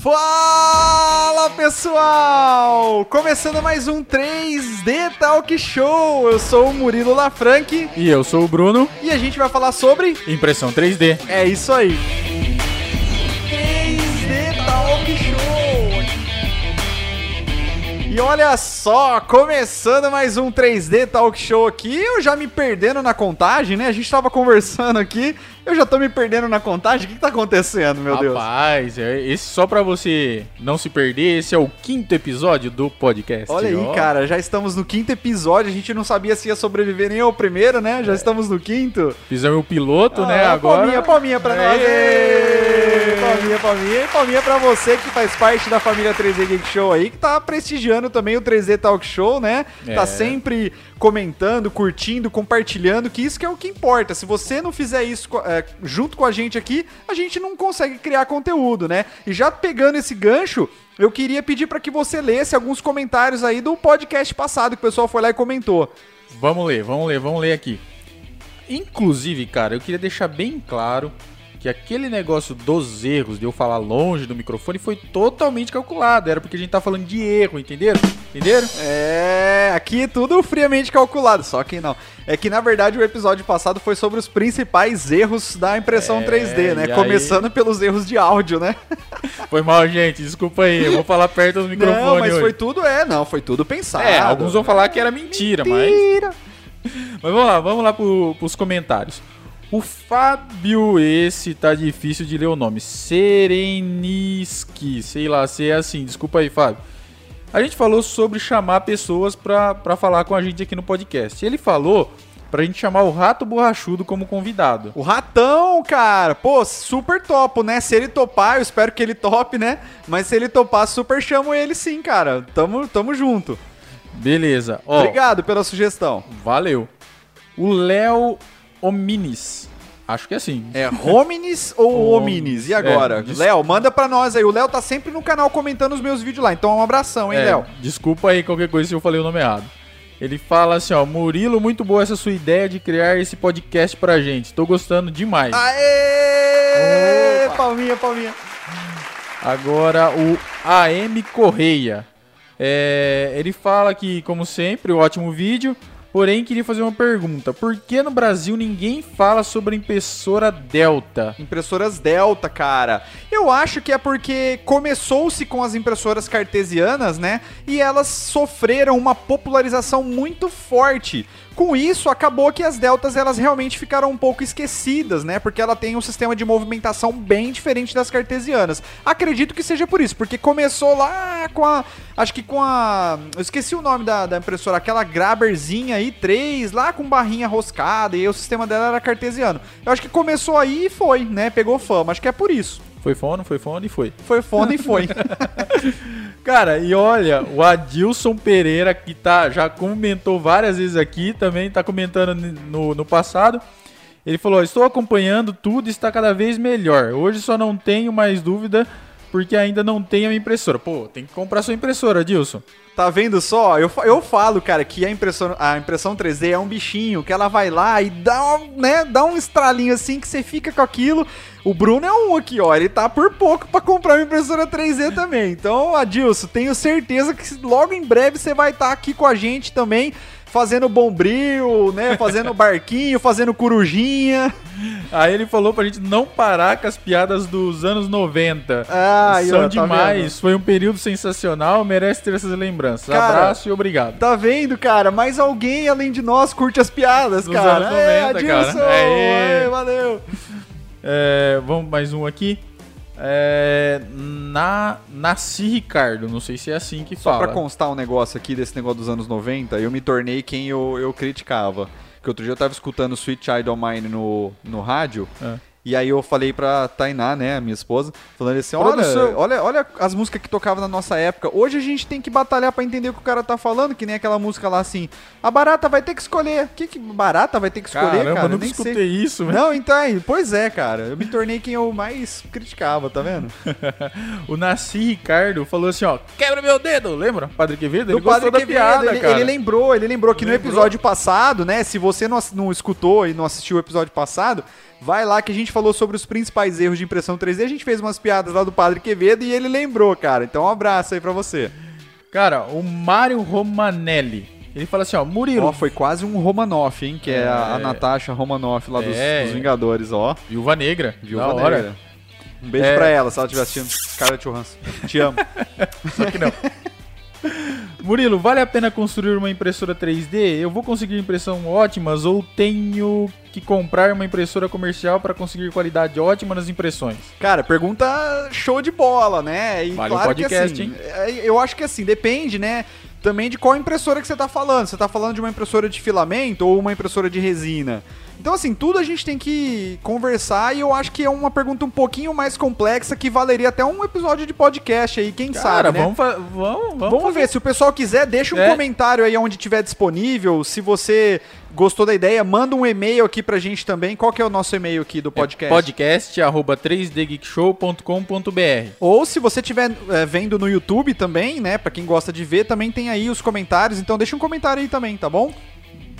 Fala pessoal! Começando mais um 3D Talk Show. Eu sou o Murilo Lafranque E eu sou o Bruno, e a gente vai falar sobre. impressão 3D. É isso aí. 3D Talk Show. E olha só, começando mais um 3D Talk Show aqui, eu já me perdendo na contagem, né? A gente tava conversando aqui, eu já tô me perdendo na contagem. O que, que tá acontecendo, meu Deus? Rapaz, é- esse só pra você não se perder, esse é o quinto episódio do podcast. Olha aí, ó. cara, já estamos no quinto episódio. A gente não sabia se ia sobreviver nem ao primeiro, né? Já estamos no quinto. Fizemos o piloto, né? Ah, Agora. Palminha, palminha pra nós. Aê! Palminha, palminha. E palminha pra você que faz parte da família 3D Geek Show aí, que tá prestigiando também o 3D Talk Show, né? Tá É. sempre comentando, curtindo, compartilhando, que isso que é o que importa. Se você não fizer isso é, junto com a gente aqui, a gente não consegue criar conteúdo, né? E já pegando esse gancho, eu queria pedir pra que você lesse alguns comentários aí do podcast passado que o pessoal foi lá e comentou. Vamos ler, vamos ler, vamos ler aqui. Inclusive, cara, eu queria deixar bem claro que aquele negócio dos erros de eu falar longe do microfone foi totalmente calculado. Era porque a gente tá falando de erro, entenderam? Entenderam? É, aqui tudo friamente calculado, só que não. É que na verdade o episódio passado foi sobre os principais erros da impressão É, 3D, né? e aí- Começando pelos erros de áudio, né? Foi mal, gente. Desculpa aí. Eu vou falar perto do microfone não, mas hoje. foi tudo, é, não, foi tudo pensado. É, alguns vão falar que era mentira, mas. Mentira. Mas vamos lá, vamos lá pro, pros comentários. O Fábio, esse tá difícil de ler o nome. Sereniski, sei lá se é assim. Desculpa aí, Fábio. A gente falou sobre chamar pessoas pra, pra falar com a gente aqui no podcast. Ele falou pra gente chamar o Rato Borrachudo como convidado. O ratão, cara, pô, super topo, né? Se ele topar, eu espero que ele tope, né? Mas se ele topar, super chamo ele sim, cara. Tamo, tamo junto. Beleza. Ó, Obrigado pela sugestão. valeu. O Léo Ominis. Acho que é assim. É Homines ou. Homines? E agora? É, Léo, manda pra nós aí. O Léo tá sempre no canal comentando os meus vídeos lá. Então um abração, hein, É, Léo? Desculpa aí qualquer coisa se eu falei o nome errado. Ele fala assim, ó, Murilo, muito boa essa sua ideia de criar esse podcast pra gente. Tô gostando demais. Aê! Opa. Palminha, palminha. Agora o AM Correia. É, ele fala que, como sempre, ótimo vídeo. Porém, queria fazer uma pergunta. Por que no Brasil ninguém fala sobre impressora Delta? Impressoras Delta, cara. Eu acho que é porque começou-se com as impressoras cartesianas, né? E elas sofreram uma popularização muito forte. Com isso, acabou que as deltas elas realmente ficaram um pouco esquecidas, né? Porque ela tem um sistema de movimentação bem diferente das cartesianas. Acredito que seja por isso, porque começou lá com a. Acho que com a. Eu esqueci o nome da, da impressora, aquela Graberzinha i3, lá com barrinha roscada, e o sistema dela era cartesiano. Eu acho que começou aí e foi, né? Pegou fama. Acho que é por isso. Foi fone, foi fone e foi. Foi foda e foi. Cara, e olha, o Adilson Pereira, que tá, já comentou várias vezes aqui, também tá comentando no, no passado. Ele falou: Estou acompanhando tudo, está cada vez melhor. Hoje só não tenho mais dúvida porque ainda não tenho a impressora. Pô, tem que comprar sua impressora, Adilson. Tá vendo só? Eu, eu falo, cara, que a impressão, a impressão 3D é um bichinho, que ela vai lá e dá, um, né, dá um estralinho assim que você fica com aquilo. O Bruno é um aqui, ó. Ele tá por pouco pra comprar uma impressora 3D também. Então, Adilson, tenho certeza que logo em breve você vai estar aqui com a gente também, fazendo bombril, né? Fazendo barquinho, fazendo corujinha. Aí ele falou pra gente não parar com as piadas dos anos 90. Ah, São ó, tá demais, vendo? foi um período sensacional, merece ter essas lembranças. Cara, Abraço e obrigado. Tá vendo, cara? Mais alguém além de nós curte as piadas, Dos cara. anos É, 90, cara. Adilson! Aê. Aê, valeu! É, vamos mais um aqui. É, na Nasci Ricardo, não sei se é assim que Só fala. pra constar um negócio aqui desse negócio dos anos 90, eu me tornei quem eu, eu criticava. Que outro dia eu tava escutando Sweet Child of Mine no, no rádio. É. E aí eu falei pra Tainá, né, minha esposa, falando assim, olha, olha, olha as músicas que tocavam na nossa época. Hoje a gente tem que batalhar pra entender o que o cara tá falando, que nem aquela música lá assim, a barata vai ter que escolher. O que que barata vai ter que escolher, Caramba, cara? eu nunca Nem escutei sei. isso, velho. Não, então, aí, pois é, cara. Eu me tornei quem eu mais criticava, tá vendo? O Nasci Ricardo falou assim, ó, quebra meu dedo, lembra? Padre Quevedo? Ele do Padre Quevedo, piada, ele, cara. ele lembrou, ele lembrou que no Lembrou. episódio passado, né? Se você não, não escutou e não assistiu o episódio passado, Vai lá que a gente falou sobre os principais erros de impressão 3D. A gente fez umas piadas lá do Padre Quevedo e ele lembrou, cara. Então um abraço aí pra você. Cara, o Mário Romanelli. Ele fala assim, ó, Murilo. Ó, foi quase um Romanoff, hein? Que é, É. a, a Natasha Romanoff lá dos, É. dos Vingadores, ó. Viúva Negra. Viúva da hora. Negra. Um beijo É. pra ela, se ela estiver assistindo. Scarlett Johansson. Te amo. Só que não. Murilo, vale a pena construir uma impressora 3D? Eu vou conseguir impressão ótimas ou tenho que comprar uma impressora comercial para conseguir qualidade ótima nas impressões? Cara, pergunta show de bola, né? E Vale um claro que podcast, assim, é, eu acho que assim, depende, né? Também de qual impressora que você tá falando. Você tá falando de uma impressora de filamento ou uma impressora de resina? Então, assim, tudo a gente tem que conversar e eu acho que é uma pergunta um pouquinho mais complexa que valeria até um episódio de podcast aí, quem Cara, sabe, né? vamos, vamos, vamos, Vamos ver, se o pessoal quiser, deixa um É. comentário aí onde tiver disponível. Se você gostou da ideia, manda um e-mail aqui pra gente também. Qual que é o nosso e-mail aqui do podcast? podcast arroba 3dgeekshow.com.br Ou se você estiver é, vendo no YouTube também, né? Pra quem gosta de ver, também tem aí os comentários. Então deixa um comentário aí também, tá bom?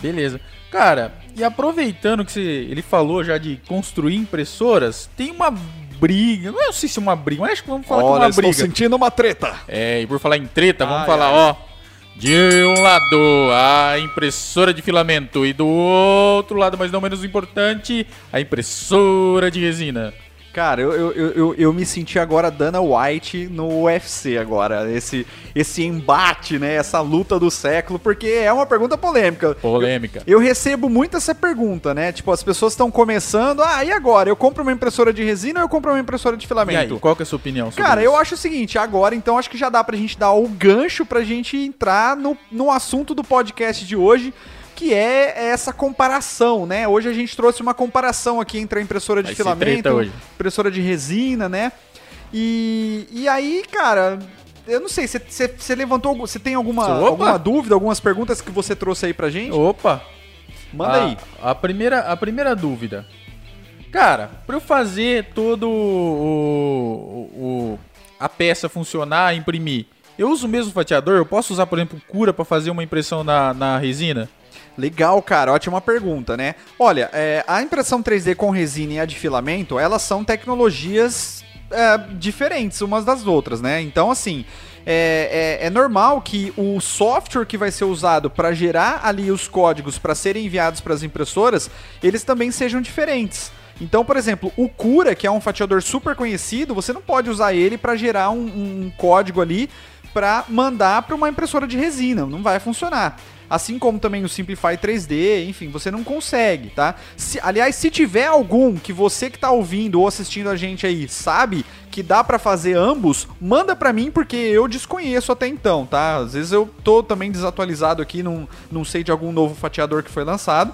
Beleza. Cara, e aproveitando que você, ele falou já de construir impressoras, tem uma briga, não sei se é uma briga, mas acho que vamos falar que é uma briga. sentindo uma treta. É, e por falar em treta, vamos falar, ó. De um lado, a impressora de filamento. E do outro lado, mas não menos importante, a impressora de resina. Cara, eu, eu, eu, eu, eu me senti agora Dana White no UFC agora. Esse, esse embate, né? Essa luta do século, porque é uma pergunta polêmica. Polêmica. Eu recebo muito essa pergunta, né? Tipo, as pessoas estão começando, ah, e agora? Eu compro uma impressora de resina ou eu compro uma impressora de E filamento? aí, qual que é a sua opinião sobre Cara, isso? eu acho o seguinte, agora então acho que já dá pra gente dar o gancho pra gente entrar no, no assunto do podcast de hoje, que é essa comparação, né? Hoje a gente trouxe uma comparação aqui entre a impressora de Vai filamento, impressora de resina, né? E, e aí, cara, eu não sei, você levantou, você tem alguma, Opa! alguma dúvida, algumas perguntas que você trouxe aí pra gente? Opa! Manda a, aí. A primeira, a primeira dúvida. Cara, pra eu fazer todo o, o- o- a peça funcionar, imprimir, eu uso o mesmo fatiador? Eu posso usar, por exemplo, cura pra fazer uma impressão na, na resina? Legal, cara, ótima pergunta, né? Olha, é, a impressão 3D com resina e a de filamento, elas são tecnologias é, diferentes umas das outras, né? Então, assim, é, é- é normal que o software que vai ser usado para gerar ali os códigos para serem enviados para as impressoras, eles também sejam diferentes. Então, por exemplo, o Cura, que é um fatiador super conhecido, você não pode usar ele para gerar um, um código ali para mandar para uma impressora de resina, não vai funcionar. Assim como também o Simplify 3D, enfim, você não consegue, tá? Se- aliás, se tiver algum que você que tá ouvindo ou assistindo a gente aí sabe que dá pra fazer ambos, manda pra mim porque eu desconheço até então, tá? Às vezes eu tô também desatualizado aqui, não, não sei de algum novo fatiador que foi lançado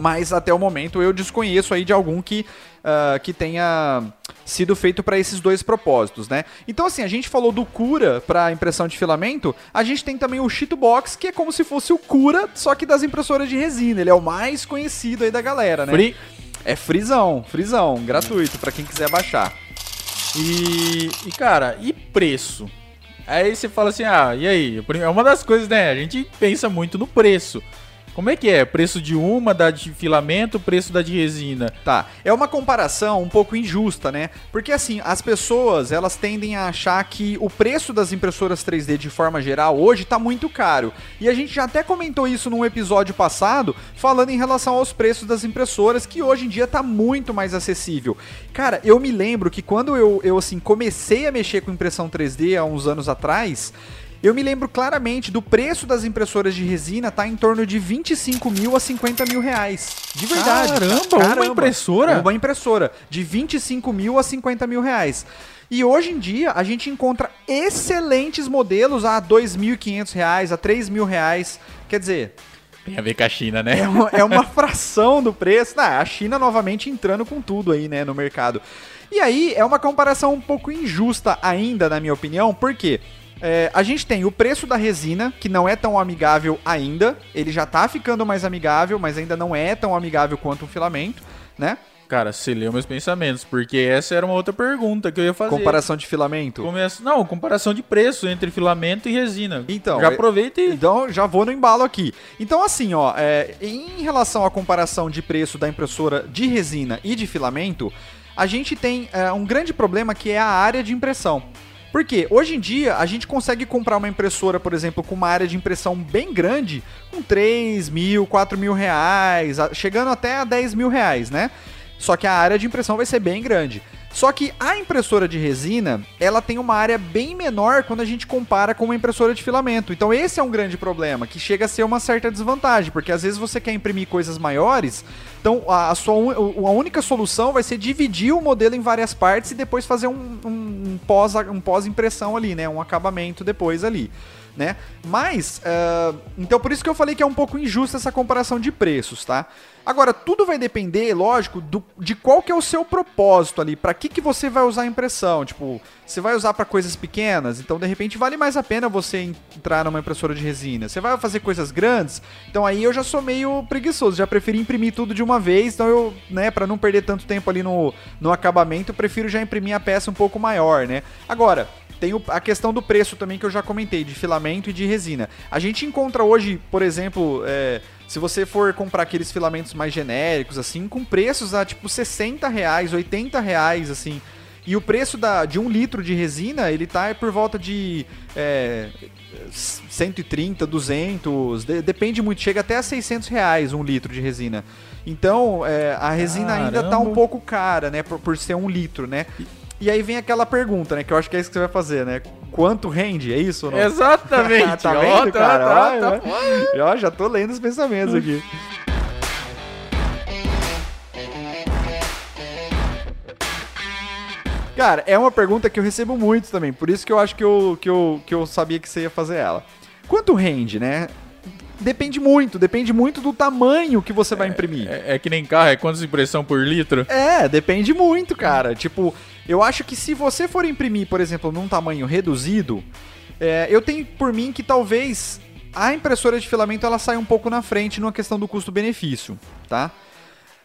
mas até o momento eu desconheço aí de algum que, ah, que tenha sido feito para esses dois propósitos, né? Então assim, a gente falou do Cura para impressão de filamento, a gente tem também o Cheatbox, que é como se fosse o Cura, só que das impressoras de resina, ele é o mais conhecido aí da galera, né? Free. É frisão, frisão, gratuito para quem quiser baixar. E, e, cara, e preço? Aí você fala assim, ah, e aí? É uma das coisas, né? A gente pensa muito no preço. Como é que é? Preço de uma, da de filamento, preço da de resina. Tá, é uma comparação um pouco injusta, né? Porque assim, as pessoas, elas tendem a achar que o preço das impressoras 3D de forma geral hoje tá muito caro. E a gente já até comentou isso num episódio passado, falando em relação aos preços das impressoras, que hoje em dia tá muito mais acessível. Cara, eu me lembro que quando eu, eu assim, comecei a mexer com impressão 3D há uns anos atrás, eu me lembro claramente do preço das impressoras de resina tá em torno de 25 mil a 50 mil reais. De verdade. Caramba, uma impressora? Uma impressora. De 25 mil a 50 mil reais. E hoje em dia a gente encontra excelentes modelos a 2.500 reais, a 3 mil reais. Quer dizer, Tem a ver com a China, né? é uma, é uma fração do preço. Ah, a China novamente entrando com tudo aí, né, no mercado. E aí é uma comparação um pouco injusta ainda, na minha opinião, porque é, a gente tem o preço da resina, que não é tão amigável ainda. Ele já tá ficando mais amigável, mas ainda não é tão amigável quanto o filamento, né? Cara, você leu meus pensamentos, porque essa era uma outra pergunta que eu ia fazer. Comparação de filamento. Começa... Não, comparação de preço entre filamento e resina. Então, já é- aproveita e... Então já vou no embalo aqui. Então assim, ó, é, em relação à comparação de preço da impressora de resina e de filamento, a gente tem é, um grande problema que é a área de impressão. Porque hoje em dia a gente consegue comprar uma impressora, por exemplo, com uma área de impressão bem grande, com 3 mil, 4 mil reais, chegando até a 10 mil reais, né? Só que a área de impressão vai ser bem grande. Só que a impressora de resina, ela tem uma área bem menor quando a gente compara com uma impressora de filamento. Então esse é um grande problema, que chega a ser uma certa desvantagem, porque às vezes você quer imprimir coisas maiores, então a, sua a única solução vai ser dividir o modelo em várias partes e depois fazer um, um, um pós um pós-impressão ali, né? Um acabamento depois ali. Né? Mas, ah, então por isso que eu falei que é um pouco injusta essa comparação de preços, tá? Agora, tudo vai depender, lógico, do- de qual que é o seu propósito ali, Pra que que você vai usar a impressão, tipo, você vai usar pra coisas pequenas, então de repente vale mais a pena você entrar numa impressora de resina. Você vai fazer coisas grandes, então aí eu já sou meio preguiçoso, já preferi imprimir tudo de uma vez, então eu, né, para não perder tanto tempo ali no, no acabamento, eu prefiro já imprimir a peça um pouco maior, né? Agora, tem o- a questão do preço também que eu já comentei, de filamento e de resina. A gente encontra hoje, por exemplo, é, se você for comprar aqueles filamentos mais genéricos, assim, com preços a tipo 60 reais, 80 reais, assim. E o preço da, de um litro de resina, ele tá por volta de é, 130, 200, de- depende muito, chega até a 600 reais um litro de resina. Então, é, a resina ainda tá um Caramba. pouco cara, né, por, por ser um litro, né? E aí vem aquela pergunta, né, que eu acho que é isso que você vai fazer, né? Quanto rende, é isso ou não? Exatamente. tá Ó, vendo, tá- cara? tá- Olha, tá. Já, já tô lendo os pensamentos aqui. Cara, é uma pergunta que eu recebo muito também, por isso que eu acho que eu, que eu, que eu sabia que você ia fazer ela. Quanto rende, né? Depende muito, depende muito do tamanho que você vai imprimir. É, é que nem carro, é quantas impressão por litro? É, depende muito, cara. Tipo, eu acho que se você for imprimir, por exemplo, num tamanho reduzido, é, eu tenho por mim que talvez a impressora de filamento ela saia um pouco na frente numa questão do custo-benefício, tá?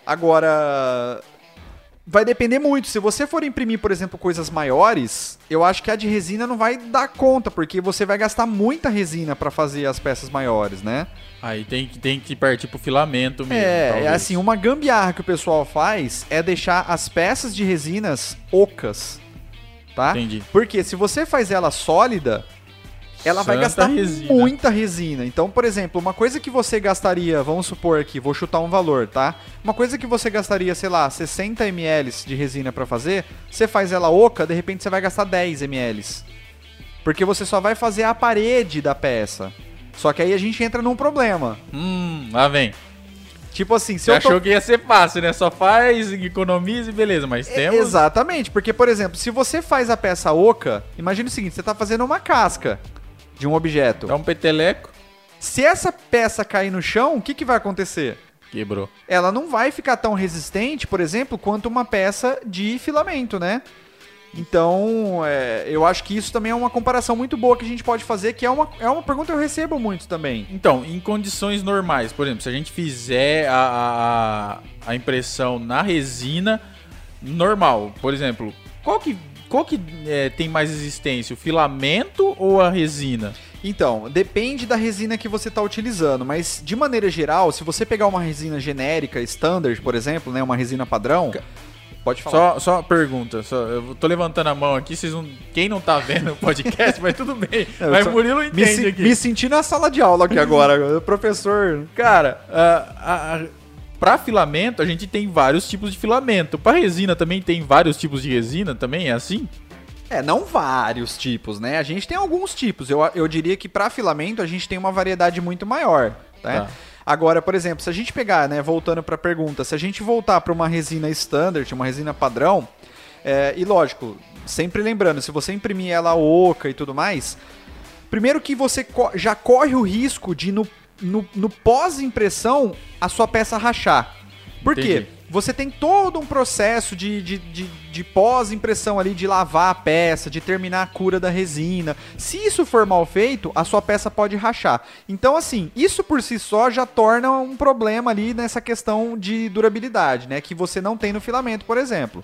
Agora, vai depender muito. Se você for imprimir, por exemplo, coisas maiores, eu acho que a de resina não vai dar conta, porque você vai gastar muita resina para fazer as peças maiores, né? Aí tem que, tem que partir pro filamento mesmo. É, é talvez. assim, uma gambiarra que o pessoal faz é deixar as peças de resinas ocas, tá? Entendi. Porque se você faz ela sólida, ela vai Santa gastar resina. muita resina. Então, por exemplo, uma coisa que você gastaria, vamos supor aqui, vou chutar um valor, tá? Uma coisa que você gastaria, sei lá, 60 ml de resina pra fazer, você faz ela oca, de repente você vai gastar 10 ml. Porque você só vai fazer a parede da peça. Só que aí a gente entra num problema. Hum, lá vem. Tipo assim, se Você eu tô achou que ia ser fácil, né? Só faz, economiza e beleza. Mas temos. Exatamente, porque, por exemplo, se você faz a peça oca, imagine o seguinte: você tá fazendo uma casca de um objeto. Dá um peteleco. Se essa peça cair no chão, o que, que vai acontecer? Quebrou. Ela não vai ficar tão resistente, por exemplo, quanto uma peça de filamento, né? Então, é, eu acho que isso também é uma comparação muito boa que a gente pode fazer, que é uma, é uma pergunta que eu recebo muito também. Então, em condições normais, por exemplo, se a gente fizer a, a, a impressão na resina normal, por exemplo, qual que, qual que é, tem mais resistência, o filamento ou a resina? Então, depende da resina que você está utilizando, mas de maneira geral, se você pegar uma resina genérica, standard, por exemplo, né, uma resina padrão, pode falar. Só, só uma pergunta, só, eu tô levantando a mão aqui, vocês não, quem não tá vendo o podcast, mas tudo bem. Eu mas Murilo me, entende se- aqui. me senti na sala de aula aqui agora, professor. Cara, a, a, a- pra filamento a gente tem vários tipos de filamento. Pra resina também tem vários tipos de resina também, é assim? É, não vários tipos, né? A gente tem alguns tipos. Eu, eu diria que para filamento a gente tem uma variedade muito maior, né? Tá. Agora, por exemplo, se a gente pegar, né, voltando para a pergunta, se a gente voltar para uma resina standard, uma resina padrão, é, e lógico, sempre lembrando, se você imprimir ela oca e tudo mais, primeiro que você co- já corre o risco de no, no, no pós-impressão a sua peça rachar. Por quê? Entendi. você tem todo um processo de, de, de, de pós-impressão ali, de lavar a peça, de terminar a cura da resina. Se isso for mal feito, a sua peça pode rachar. Então, assim, isso por si só já torna um problema ali nessa questão de durabilidade, né? Que você não tem no filamento, por exemplo.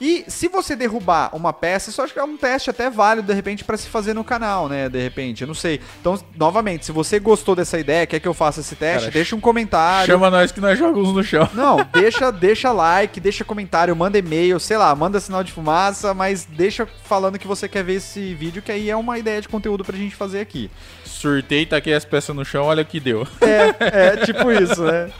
E se você derrubar uma peça, isso acho que é um teste até válido, de repente, para se fazer no canal, né? De repente, eu não sei. Então, novamente, se você gostou dessa ideia, quer que eu faça esse teste, Cara, deixa um comentário. Chama nós que nós jogamos no chão. Não, deixa, deixa like, deixa comentário, manda e-mail, sei lá, manda sinal de fumaça, mas deixa falando que você quer ver esse vídeo, que aí é uma ideia de conteúdo pra gente fazer aqui. Surtei, taquei as peças no chão, olha o que deu. É, é tipo isso, né?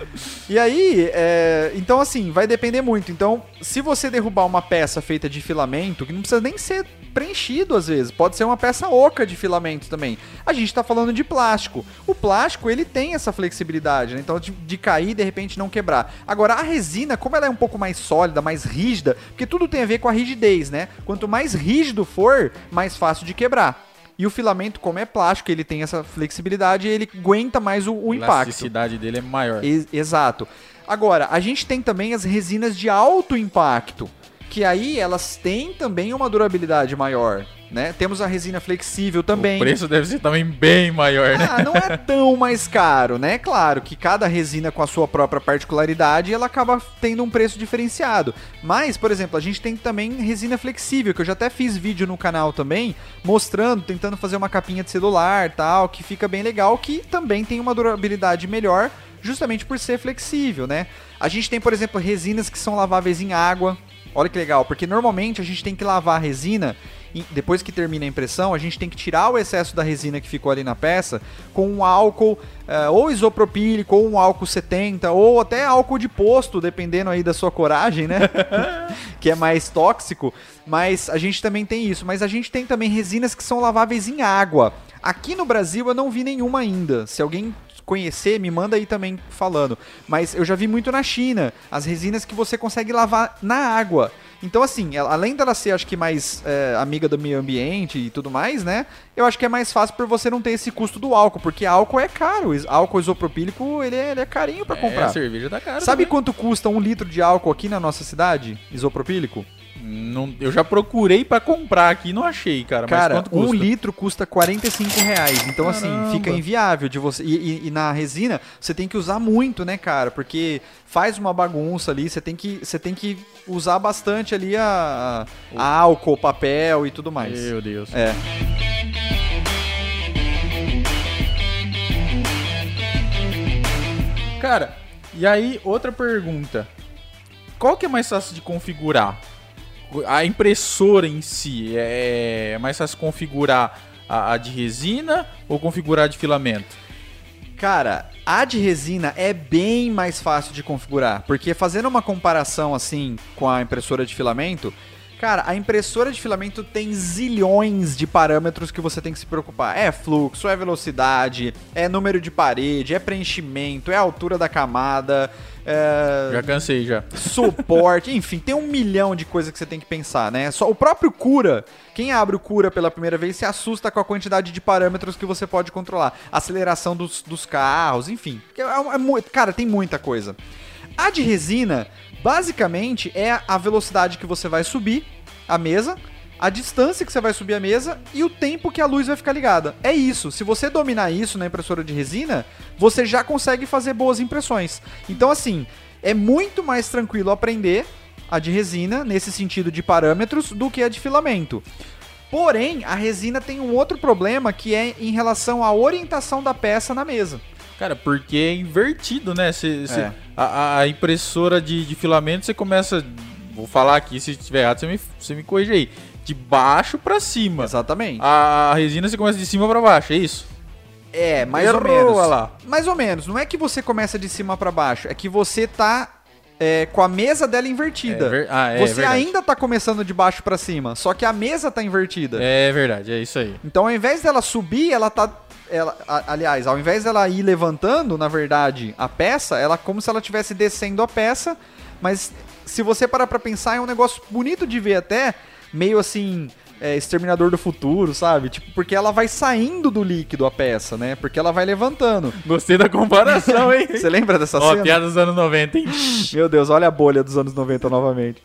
E aí, é, então assim, vai depender muito. Então, se você derrubar uma peça feita de filamento, que não precisa nem ser preenchido às vezes, pode ser uma peça oca de filamento também. A gente está falando de plástico. O plástico, ele tem essa flexibilidade, né? Então, de, de cair e de repente não quebrar. Agora, a resina, como ela é um pouco mais sólida, mais rígida, porque tudo tem a ver com a rigidez, né? Quanto mais rígido for, mais fácil de quebrar. E o filamento, como é plástico, ele tem essa flexibilidade e ele aguenta mais o, o A impacto. elasticidade dele é maior. Ex- exato. Agora, a gente tem também as resinas de alto impacto, que aí elas têm também uma durabilidade maior, né? Temos a resina flexível também. O preço deve ser também bem maior, né? Ah, não é tão mais caro, né? Claro que cada resina com a sua própria particularidade, ela acaba tendo um preço diferenciado. Mas, por exemplo, a gente tem também resina flexível, que eu já até fiz vídeo no canal também, mostrando, tentando fazer uma capinha de celular, tal, que fica bem legal, que também tem uma durabilidade melhor, justamente por ser flexível, né? A gente tem, por exemplo, resinas que são laváveis em água. Olha que legal, porque normalmente a gente tem que lavar a resina e depois que termina a impressão, a gente tem que tirar o excesso da resina que ficou ali na peça com um álcool eh, ou isopropílico, ou um álcool 70, ou até álcool de posto, dependendo aí da sua coragem, né? que é mais tóxico. Mas a gente também tem isso. Mas a gente tem também resinas que são laváveis em água. Aqui no Brasil eu não vi nenhuma ainda. Se alguém conhecer, me manda aí também falando. Mas eu já vi muito na China, as resinas que você consegue lavar na água. Então, assim, ela- além dela ser, acho que, mais é, amiga do meio ambiente e tudo mais, né? Eu acho que é mais fácil por você não ter esse custo do álcool, porque álcool é caro. Álcool isopropílico, ele é, ele é carinho pra É, comprar. a cerveja tá cara. Sabe também. quanto custa um litro de álcool aqui na nossa cidade? Isopropílico? Não, eu já procurei pra comprar aqui e não achei, cara. Cara, um custa? litro custa 45 reais. Então, assim, Caramba. fica inviável de você. E, e- e na resina, você tem que usar muito, né, cara? Porque faz uma bagunça ali, você tem que, você tem que usar bastante ali a, a álcool, papel e tudo mais. Meu Deus. É. Cara, e aí outra pergunta. Qual que é mais fácil de configurar? A impressora em si é mais fácil configurar a, a de resina ou configurar a de filamento? Cara, a de resina é bem mais fácil de configurar, porque fazendo uma comparação assim com a impressora de filamento, cara, a impressora de filamento tem zilhões de parâmetros que você tem que se preocupar. É fluxo, é velocidade, é número de parede, é preenchimento, é altura da camada, é Já cansei já. suporte, enfim, tem um milhão de coisas que você tem que pensar, né? Só o próprio Cura, quem abre o Cura pela primeira vez se assusta com a quantidade de parâmetros que você pode controlar, aceleração dos, dos carros, enfim, É- é mu- cara, tem muita coisa. A de resina, basicamente, é a velocidade que você vai subir a mesa, a distância que você vai subir a mesa e o tempo que a luz vai ficar ligada. É isso. Se você dominar isso na impressora de resina, você já consegue fazer boas impressões. Então, assim, é muito mais tranquilo aprender a de resina, nesse sentido de parâmetros, do que a de filamento. Porém, a resina tem um outro problema que é em relação à orientação da peça na mesa. Cara, porque é invertido, né? Cê, cê- É. a, a impressora de, de filamento, você começa. Vou falar aqui, se estiver errado, você me, você me corrige aí. De baixo pra cima. Exatamente. A, a resina você começa de cima pra baixo, é isso? É, mais Errou, ou menos. lá. Mais ou menos. Não é que você começa de cima pra baixo, é que você tá é, com a mesa dela invertida. É ver- ah, é você ainda tá começando de baixo pra cima, só que a mesa tá invertida. É verdade, é isso aí. Então, ao invés dela subir, ela tá. Ela, a- aliás, ao invés dela ir levantando, na verdade, a peça, ela como se ela estivesse descendo a peça, mas se você parar pra pensar, é um negócio bonito de ver até, meio assim. É, Exterminador do Futuro, sabe? Tipo, porque ela vai saindo do líquido a peça, né? Porque ela vai levantando. Gostei da comparação, hein? Você lembra dessa Ó, cena? piada dos anos 90, hein? Meu Deus, olha a bolha dos anos 90 novamente.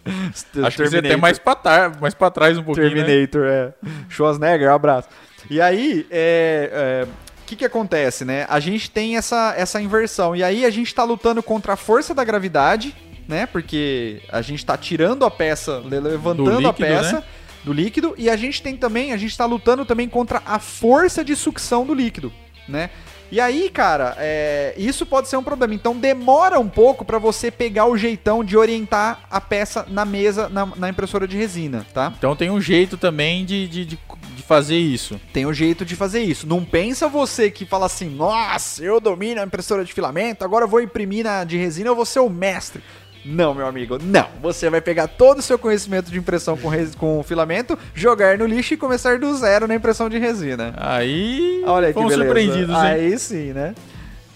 Acho que você até mais pra, tar, mais pra trás um pouquinho, né? Terminator, é. Schwarzenegger, um abraço. E aí, é, é, o que que acontece, né? A gente tem essa, essa inversão. E aí a gente tá lutando contra a força da gravidade, né? Porque a gente tá tirando a peça, le- levantando líquido, a peça né? Do líquido. E a gente tem também, a gente tá lutando também contra a força de sucção do líquido, né? E aí, cara, é, isso pode ser um problema. Então demora um pouco pra você pegar o jeitão de orientar a peça na mesa, na, na impressora de resina, tá? Então tem um jeito também de, de, de, de fazer isso. Tem um jeito de fazer isso. Não pensa você que fala assim, nossa, eu domino a impressora de filamento, agora eu vou imprimir na de resina, eu vou ser o mestre. Não, meu amigo, não. Você vai pegar todo o seu conhecimento de impressão com, res- com filamento, jogar no lixo e começar do zero na impressão de resina. Aí Olha que beleza. surpreendidos, hein? Aí sim, né?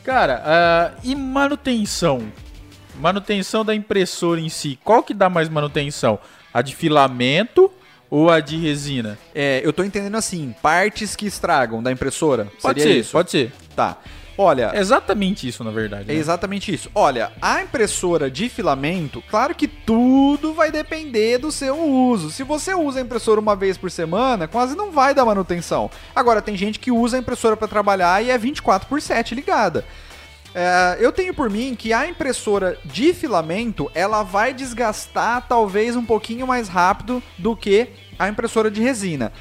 Cara, ah, e manutenção? Manutenção da impressora em si. Qual que dá mais manutenção? A de filamento ou a de resina? É, eu tô entendendo assim, partes que estragam da impressora. Pode Seria ser, isso? pode ser. Tá. Olha, É exatamente isso, na verdade. É né? exatamente isso. Olha, a impressora de filamento, claro que tudo vai depender do seu uso. Se você usa a impressora uma vez por semana, quase não vai dar manutenção. Agora, tem gente que usa a impressora para trabalhar e é 24 por 7 ligada. É, eu tenho por mim que a impressora de filamento ela vai desgastar talvez um pouquinho mais rápido do que a impressora de resina.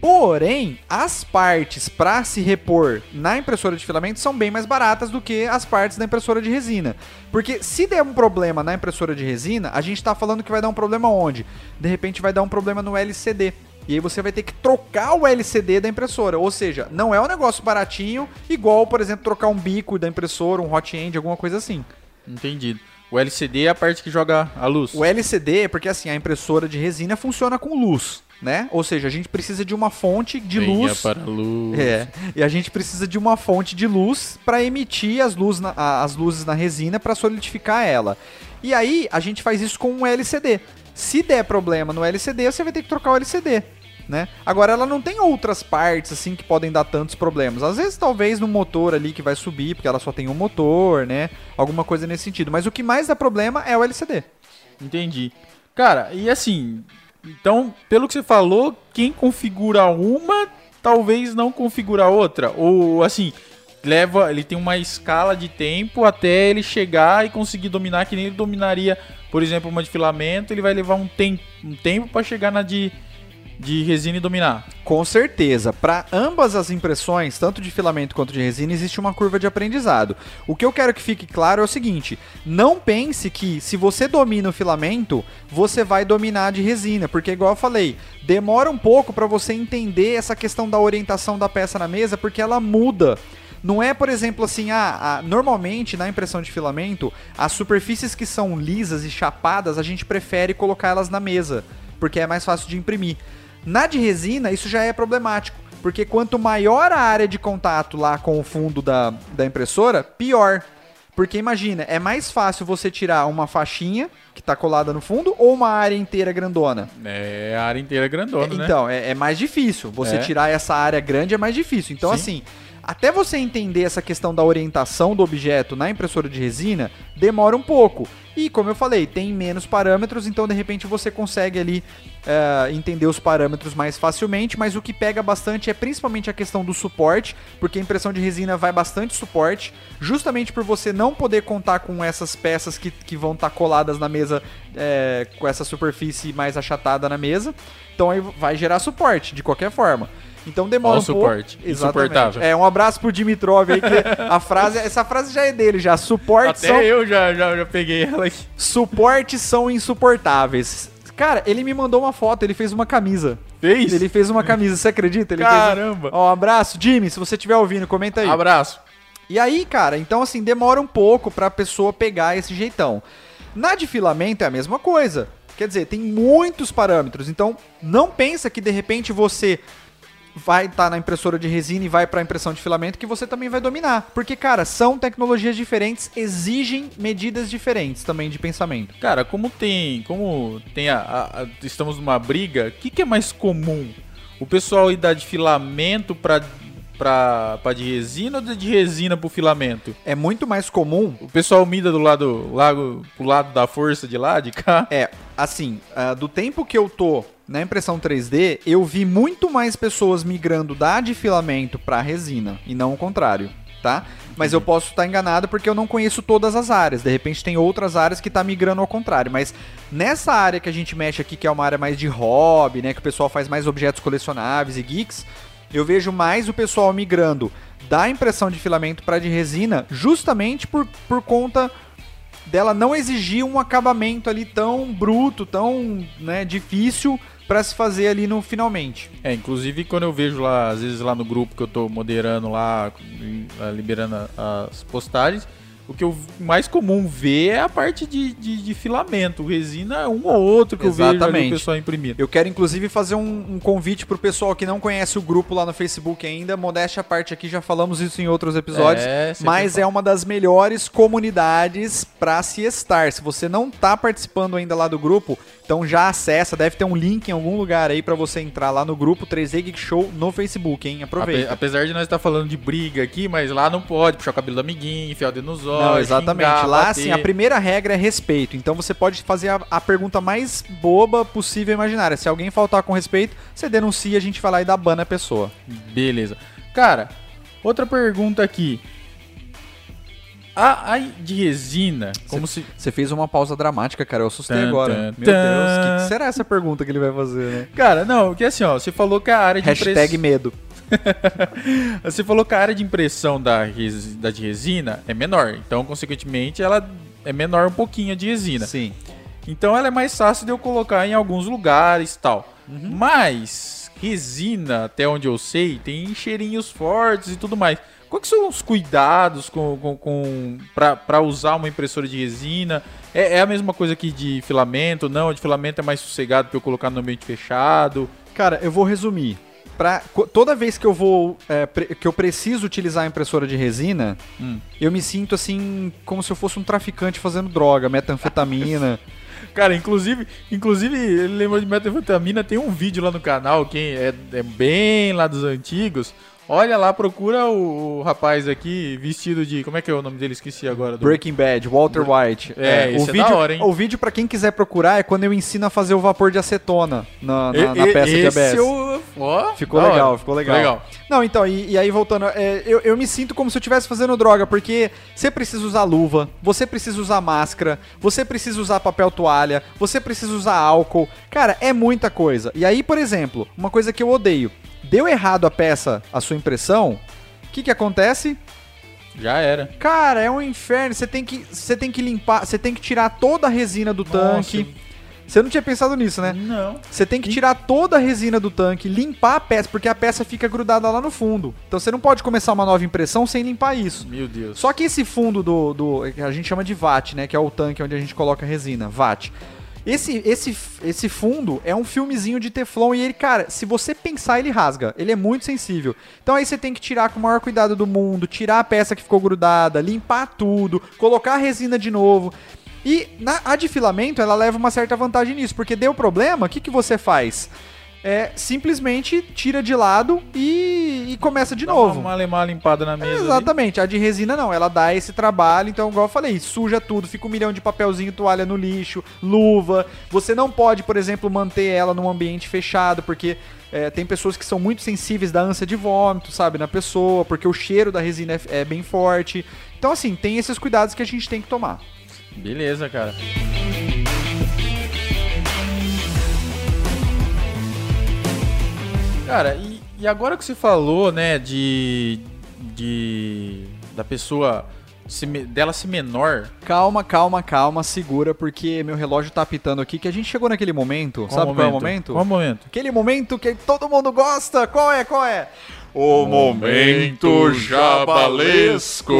Porém, as partes para se repor na impressora de filamento são bem mais baratas do que as partes da impressora de resina. Porque se der um problema na impressora de resina, a gente está falando que vai dar um problema onde? De repente vai dar um problema no LCD. E aí você vai ter que trocar o LCD da impressora. Ou seja, não é um negócio baratinho, igual, por exemplo, trocar um bico da impressora, um hot end, alguma coisa assim. Entendido. O LCD é a parte que joga a luz. O LCD é porque assim, a impressora de resina funciona com luz, né? Ou seja, a gente precisa de uma fonte de Venha luz. para a luz. É, e a gente precisa de uma fonte de luz para emitir as, luz na- as luzes na resina para solidificar ela. E aí a gente faz isso com um LCD. Se der problema no LCD, você vai ter que trocar o LCD. Né? Agora ela não tem outras partes assim que podem dar tantos problemas. Às vezes talvez no motor ali que vai subir, porque ela só tem um motor, né? Alguma coisa nesse sentido. Mas o que mais dá problema é o LCD. Entendi. Cara, e assim, então, pelo que você falou, quem configura uma, talvez não configura a outra. Ou assim, leva, ele tem uma escala de tempo até ele chegar e conseguir dominar, que nem ele dominaria, por exemplo, uma de filamento, ele vai levar um, tem, um tempo para chegar na de, de resina e dominar. Com certeza, para ambas as impressões, tanto de filamento quanto de resina, existe uma curva de aprendizado. O que eu quero que fique claro é o seguinte: não pense que se você domina o filamento, você vai dominar de resina, porque igual eu falei, demora um pouco para você entender essa questão da orientação da peça na mesa, porque ela muda. Não é, por exemplo, assim, ah, ah, normalmente na impressão de filamento, as superfícies que são lisas e chapadas, a gente prefere colocar elas na mesa, porque é mais fácil de imprimir. Na de resina, isso já é problemático, porque quanto maior a área de contato lá com o fundo da, da impressora, pior. Porque imagina, é mais fácil você tirar uma faixinha que tá colada no fundo ou uma área inteira grandona. É a área inteira grandona, né? Então, é, é mais difícil. Você É. tirar essa área grande é mais difícil. Então, Sim. assim, até você entender essa questão da orientação do objeto na impressora de resina, demora um pouco. E, como eu falei, tem menos parâmetros, então de repente você consegue ali é, entender os parâmetros mais facilmente, mas o que pega bastante é principalmente a questão do suporte, porque a impressão de resina vai bastante suporte, justamente por você não poder contar com essas peças que, que vão estar coladas na mesa, é, com essa superfície mais achatada na mesa. Então aí vai gerar suporte, de qualquer forma. Então demora Ó o um pouco. suporte, Exatamente. insuportável. É, um abraço pro Dimitrov aí, que a frase, essa frase já é dele, já. Suporte Até são, eu já, já, já peguei ela aqui. suportes são insuportáveis. Cara, ele me mandou uma foto, ele fez uma camisa. Fez? Ele fez uma camisa, você acredita? Ele Caramba. Fez... Ó, um abraço, Jimmy, se você estiver ouvindo, comenta aí. Abraço. E aí, cara, então assim, demora um pouco pra pessoa pegar esse jeitão. Na de filamento é a mesma coisa. Quer dizer, tem muitos parâmetros. Então, não pensa que de repente você vai estar na impressora de resina e vai para impressão de filamento que você também vai dominar. Porque, cara, são tecnologias diferentes, exigem medidas diferentes também de pensamento. Cara, como tem. Como tem a. a- a- estamos numa briga, o que, que é mais comum? O pessoal aí dá de filamento pra, pra, pra de resina ou de resina pro filamento? É muito mais comum. O pessoal mida do lado, lado, pro lado da força de lá, de cá? É, assim, uh, do tempo que eu tô na impressão 3D, eu vi muito mais pessoas migrando da de filamento para resina e não o contrário, tá? Mas eu posso estar enganado porque eu não conheço todas as áreas. De repente tem outras áreas que tá migrando ao contrário. Mas nessa área que a gente mexe aqui, que é uma área mais de hobby, né? Que o pessoal faz mais objetos colecionáveis e geeks, eu vejo mais o pessoal migrando da impressão de filamento para de resina, justamente por, por conta dela não exigir um acabamento ali tão bruto, tão né, difícil para se fazer ali no finalmente. É, inclusive quando eu vejo lá, às vezes lá no grupo que eu tô moderando lá, liberando as postagens, o que eu mais comum ver é a parte de, de, de filamento. Resina é um ou outro que Exatamente. eu vejo o pessoal imprimir. Eu quero inclusive fazer um, um convite pro pessoal que não conhece o grupo lá no Facebook ainda. Modéstia a parte aqui, já falamos isso em outros episódios. É, mas é uma das melhores comunidades para se estar. Se você não tá participando ainda lá do grupo, então já acessa, deve ter um link em algum lugar aí para você entrar lá no grupo 3D Geek Show no Facebook, hein? Aproveita. Apesar de nós estar tá falando de briga aqui, mas lá não pode puxar o cabelo do amiguinho, enfiar o dedo nos olhos. Não, exatamente. Xingar, lá, bater. assim, a primeira regra é respeito. Então você pode fazer a, a, pergunta mais boba possível imaginária. Se alguém faltar com respeito, você denuncia, a gente vai lá e dá ban na pessoa. Beleza. Cara, outra pergunta aqui. A, a de resina, como cê, se. Você fez uma pausa dramática, cara. Eu assustei tan, agora. Tan, Meu tan. Deus, que, que, será essa pergunta que ele vai fazer, né? Cara, não, que assim, ó, você falou que a área de Hashtag medo. você falou que a área de impressão da, da de resina é menor. Então, consequentemente, ela é menor um pouquinho de resina. Sim. Então ela é mais fácil de eu colocar em alguns lugares tal. Uhum. Mas resina, até onde eu sei, tem cheirinhos fortes e tudo mais. Quais são os cuidados com, com, com para usar uma impressora de resina? É, é, a mesma coisa que de filamento? Não, de filamento é mais sossegado para eu colocar no ambiente fechado? Cara, eu vou resumir. Pra, toda vez que eu vou é, que eu preciso utilizar a impressora de resina, hum. eu me sinto assim como se eu fosse um traficante fazendo droga, metanfetamina. Cara, inclusive, inclusive, ele de metanfetamina, tem um vídeo lá no canal, quem é, é bem lá dos antigos, Olha lá, procura o, o, rapaz aqui vestido de. Como é que é o nome dele? Esqueci agora. Do... Breaking Bad, Walter White. É, é o vídeo, é da hora, hein? O vídeo, pra quem quiser procurar, é quando eu ensino a fazer o vapor de acetona na, na, na peça de ABS. Eu... Oh, ficou legal, hora. ficou legal. legal. Não, então, e, e aí voltando, é, eu, eu me sinto como se eu estivesse fazendo droga, porque você precisa usar luva, você precisa usar máscara, você precisa usar papel toalha, você precisa usar álcool. Cara, é muita coisa. E aí, por exemplo, uma coisa que eu odeio. Deu errado a peça, a sua impressão, o que, que acontece? Já era. Cara, é um inferno. Você tem que, você tem que limpar, você tem que tirar toda a resina do Nossa. tanque. Você não tinha pensado nisso, né? Não. Você tem que tirar toda a resina do tanque, limpar a peça, porque a peça fica grudada lá no fundo. Então você não pode começar uma nova impressão sem limpar isso. Meu Deus. Só que esse fundo do, do a gente chama de VAT, né, que é o tanque onde a gente coloca a resina, VAT. Esse, esse, esse fundo é um filmezinho de Teflon e ele, cara, se você pensar, ele rasga. Ele é muito sensível. Então aí você tem que tirar com o maior cuidado do mundo, tirar a peça que ficou grudada, limpar tudo, colocar a resina de novo. E na, a de filamento, ela leva uma certa vantagem nisso, porque deu problema, o que, que você faz? É, simplesmente tira de lado e, e começa de dá novo. Uma, uma limpada na mesa. É, exatamente. Ali. A de resina não, ela dá esse trabalho, então, igual eu falei, suja tudo, fica um milhão de papelzinho, toalha no lixo, luva. Você não pode, por exemplo, manter ela num ambiente fechado, porque é, tem pessoas que são muito sensíveis da ânsia de vômito, sabe, na pessoa, porque o cheiro da resina é, é bem forte. Então, assim, tem esses cuidados que a gente tem que tomar. Beleza, cara. Cara, e, e agora que você falou, né, de. de. da pessoa. Se, dela se menor. Calma, calma, calma, segura, porque meu relógio tá apitando aqui, que a gente chegou naquele momento. Qual sabe momento? qual é o momento? Qual momento? Aquele momento que todo mundo gosta. Qual é? Qual é? O momento jabalesco.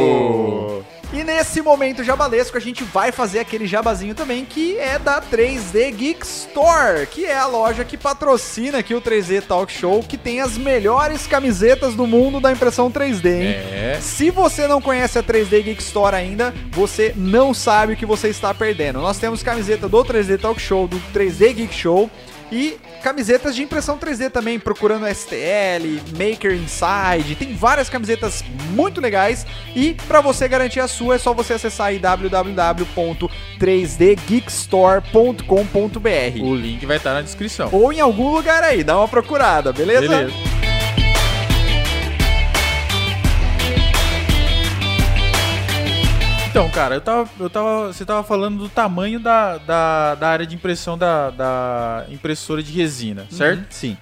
E nesse momento jabalesco a gente vai fazer aquele jabazinho também que é da 3D Geek Store, que é a loja que patrocina aqui o 3D Talk Show, que tem as melhores camisetas do mundo da impressão 3D, hein? É. Se você não conhece a 3D Geek Store ainda, você não sabe o que você está perdendo. Nós temos camiseta do 3D Talk Show, do 3D Geek Show, E camisetas de impressão 3D também, procurando STL, Maker Inside, tem várias camisetas muito legais. E para você garantir a sua, é só você acessar aí www.3dgeekstore.com.br. O link vai estar na descrição. Ou em algum lugar aí, dá uma procurada, beleza? Beleza. Então, cara, eu tava, eu tava, você tava falando do tamanho da, da, da área de impressão da, da impressora de resina, certo? Uhum, Sim.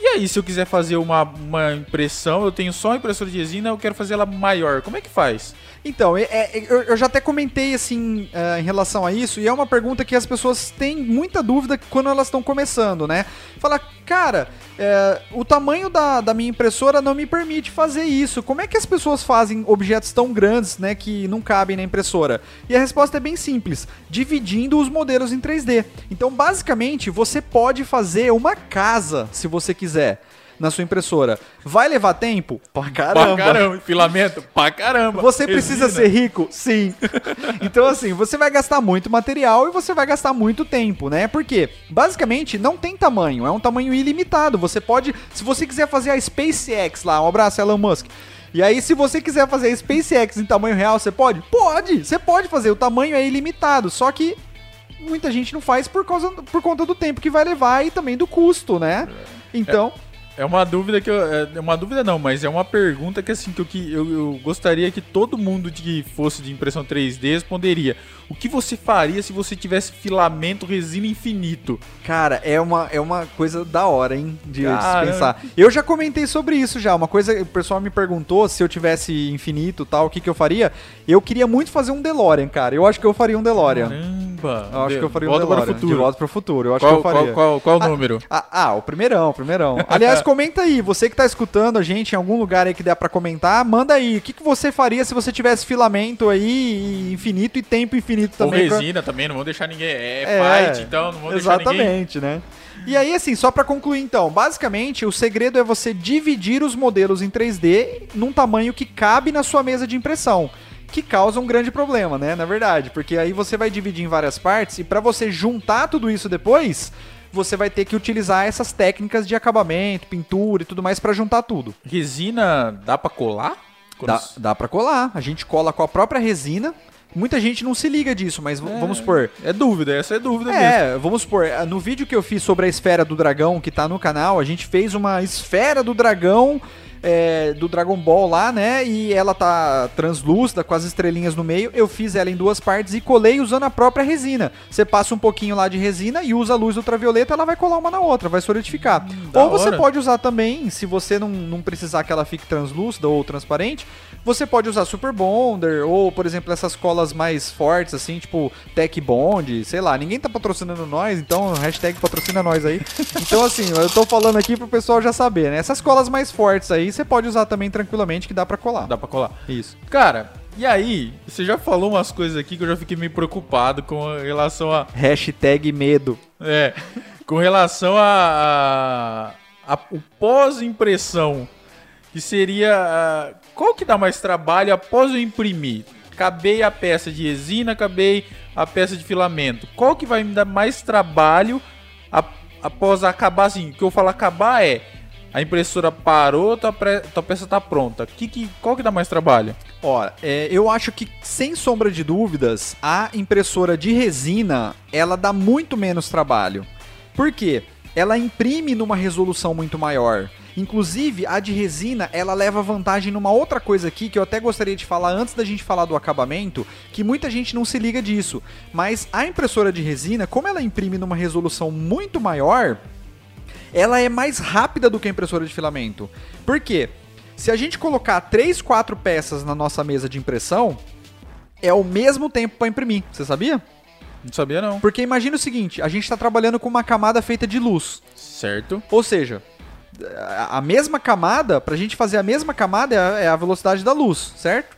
E aí, se eu quiser fazer uma, uma impressão, eu tenho só uma impressora de resina, eu quero fazer ela maior. Como é que faz? Então, é- é- eu, eu já até comentei assim eh, em relação a isso, e é uma pergunta que as pessoas têm muita dúvida quando elas estão começando, né? Fala, cara, eh, o tamanho da, da minha impressora não me permite fazer isso. Como é que as pessoas fazem objetos tão grandes, né, que não cabem na impressora? E a resposta é bem simples: dividindo os modelos em 3D. Então, basicamente, você pode fazer uma casa se você quiser. Na sua impressora. Vai levar tempo? Pra Pra caramba. Filamento? Pra caramba. Você precisa Resina. ser rico? Sim. então, assim, você vai gastar muito material e você vai gastar muito tempo, né? Porque, basicamente, não tem tamanho. É um tamanho ilimitado. Você pode. Se você quiser fazer a SpaceX lá, um abraço, Elon Musk. E aí, se você quiser fazer a SpaceX em tamanho real, você pode? Pode! Você pode fazer. O tamanho é ilimitado. Só que muita gente não faz por, causa, por conta do tempo que vai levar e também do custo, né? Então. É uma dúvida que eu. É uma dúvida não, mas é uma pergunta que assim que eu, que eu, eu gostaria que todo mundo que fosse de impressão 3D responderia. O que você faria se você tivesse filamento resina infinito? Cara, é uma, é uma coisa da hora, hein? De se Caramba. pensar. Eu já comentei sobre isso já. Uma coisa, o pessoal me perguntou se eu tivesse infinito e tal, o que, que eu faria. Eu queria muito fazer um DeLorean, cara. Eu acho que eu faria um DeLorean. Caramba! Eu acho que eu faria um Volta DeLorean. para o futuro. De volta para o futuro. Eu acho qual, que eu faria. qual, qual, qual Ah, número? Ah, ah, o primeirão, o primeirão. Aliás, comenta aí, você que tá escutando a gente em algum lugar aí que der pra comentar, manda aí, o que, que você faria se você tivesse filamento aí infinito e tempo infinito Ou também? pra- resina também, não vou deixar ninguém. É, É, fight, então não vou deixar ninguém. Exatamente, né? E aí, assim, só pra concluir então, basicamente o segredo é você dividir os modelos em 3D num tamanho que cabe na sua mesa de impressão. Que causa um grande problema, né? Na verdade, porque aí você vai dividir em várias partes e pra você juntar tudo isso depois, você vai ter que utilizar essas técnicas de acabamento, pintura e tudo mais pra juntar tudo. Resina dá pra colar? Dá, dá pra colar. A gente cola com a própria resina. Muita gente não se liga disso, mas v- vamos supor, É dúvida, essa é dúvida mesmo. É, vamos supor, eh, no vídeo que eu fiz sobre a esfera do dragão, que tá no canal, a gente fez uma esfera do dragão, é, do Dragon Ball lá, né? E ela tá translúcida, com as estrelinhas no meio. Eu fiz ela em duas partes e colei usando a própria resina. Você passa um pouquinho lá de resina e usa a luz ultravioleta, ela vai colar uma na outra, vai solidificar. Hum, ou você hora. pode usar também, se você não, não precisar que ela fique translúcida ou transparente, você pode usar Super Bonder, ou, por exemplo, essas colas mais fortes, assim, tipo Tech Bond, sei lá, ninguém tá patrocinando nós, então hashtag patrocina nós aí. Então, assim, eu tô falando aqui pro pessoal já saber, né? Essas colas mais fortes aí, você pode usar também tranquilamente, que dá pra colar. Dá pra colar. Isso. Cara, e aí, você já falou umas coisas aqui que eu já fiquei meio preocupado com relação a. Hashtag medo. É, com relação a. a, a- o pós-impressão. Que seria. ah, qual que dá mais trabalho após eu imprimir? Acabei a peça de resina, acabei a peça de filamento. Qual que vai me dar mais trabalho após acabar assim? O que eu falo acabar é. A impressora parou, tua, pre- tua peça tá pronta. Que, que, qual que dá mais trabalho? Ora, é, eu acho que, sem sombra de dúvidas, a impressora de resina, ela dá muito menos trabalho. Por quê? Ela imprime numa resolução muito maior. Inclusive, a de resina, ela leva vantagem numa outra coisa aqui que eu até gostaria de falar antes da gente falar do acabamento, que muita gente não se liga disso. Mas a impressora de resina, como ela imprime numa resolução muito maior, ela é mais rápida do que a impressora de filamento. Por quê? Se a gente colocar 3, 4 peças na nossa mesa de impressão, é o mesmo tempo para imprimir. Você sabia? Não sabia não. Porque imagina o seguinte, a gente está trabalhando com uma camada feita de luz. Certo. Ou seja, a- a mesma camada, pra gente fazer a mesma camada é a, é a velocidade da luz, certo?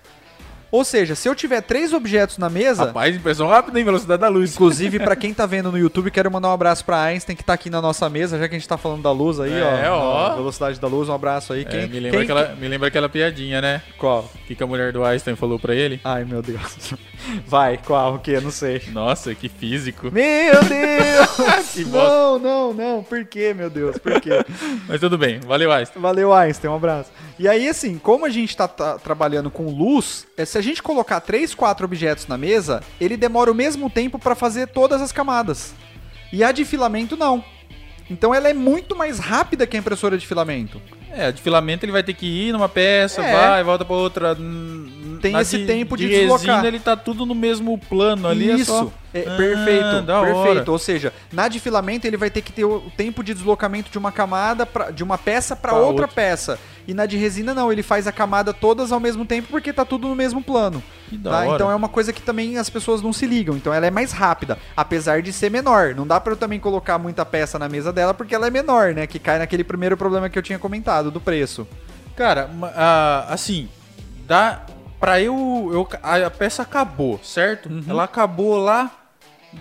Ou seja, se eu tiver três objetos na mesa, Rapaz, impressão rápida, hein? Velocidade da luz. inclusive pra quem tá vendo no YouTube, quero mandar um abraço pra Einstein que tá aqui na nossa mesa, já que a gente tá falando da luz aí, É, ó. ó. Velocidade da luz, um abraço aí. É, Quem, me, lembra quem- aquela, me lembra aquela piadinha, né? Qual? O que, que a mulher do Einstein falou pra ele? Ai, meu Deus. Vai, qual? O que? Não sei. Nossa, que físico. Meu Deus! Que não, não, não. Por quê, meu Deus? Por quê? Mas tudo bem, valeu, Einstein. Valeu, Einstein, um abraço. E aí, assim, como a gente tá, tá trabalhando com luz, é, se a gente colocar três, quatro objetos na mesa, ele demora o mesmo tempo pra fazer todas as camadas. E a de filamento não. Então ela é muito mais rápida que a impressora de filamento. É, de filamento ele vai ter que ir numa peça, É. vai, volta pra outra. Tem na esse tempo de resina, deslocar. ele tá tudo no mesmo plano ali. Isso, É só... é, Ah, perfeito, da hora. perfeito. Ou seja, na de filamento ele vai ter que ter o tempo de deslocamento de uma camada, pra, de uma peça para Pra outra, outra. peça. E na de resina não, ele faz a camada todas ao mesmo tempo porque tá tudo no mesmo plano. Que da tá? Então é uma coisa que também as pessoas não se ligam. Então ela é mais rápida, apesar de ser menor. Não dá pra eu também colocar muita peça na mesa dela porque ela é menor, né? Que cai naquele primeiro problema que eu tinha comentado do preço. Cara, assim, dá pra eu, eu a, a peça acabou, certo? Uhum. Ela acabou lá,